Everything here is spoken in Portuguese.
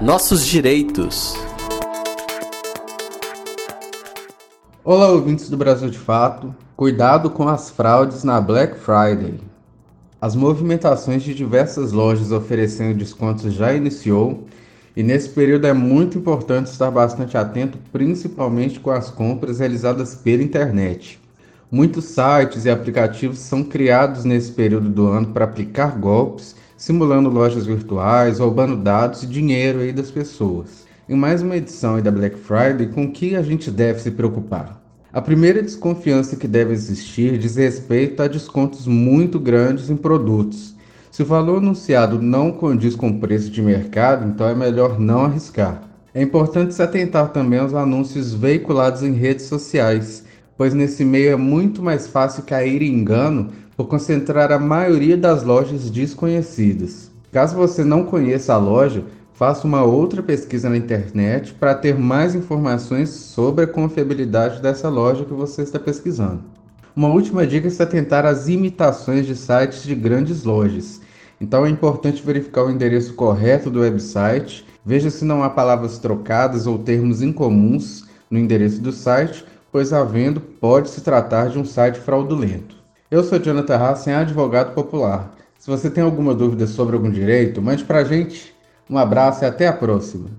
Nossos direitos. Olá, ouvintes do Brasil de Fato. Cuidado com as fraudes na Black Friday. As movimentações de diversas lojas oferecendo descontos já iniciou e nesse período é muito importante estar bastante atento, principalmente com as compras realizadas pela internet. Muitos sites e aplicativos são criados nesse período do ano para aplicar golpes, simulando lojas virtuais, roubando dados e dinheiro aí das pessoas. Em mais uma edição da Black Friday, com que a gente deve se preocupar? A primeira desconfiança que deve existir diz respeito a descontos muito grandes em produtos. Se o valor anunciado não condiz com o preço de mercado, então é melhor não arriscar. É importante se atentar também aos anúncios veiculados em redes sociais, pois nesse meio é muito mais fácil cair em engano por concentrar a maioria das lojas desconhecidas. Caso você não conheça a loja, faça uma outra pesquisa na internet para ter mais informações sobre a confiabilidade dessa loja que você está pesquisando. Uma última dica é se atentar às imitações de sites de grandes lojas. Então é importante verificar o endereço correto do website, veja se não há palavras trocadas ou termos incomuns no endereço do site pois havendo pode se tratar de um site fraudulento. Eu sou Jonathan Hassen, advogado popular. Se você tem alguma dúvida sobre algum direito, mande para a gente. Um abraço e até a próxima.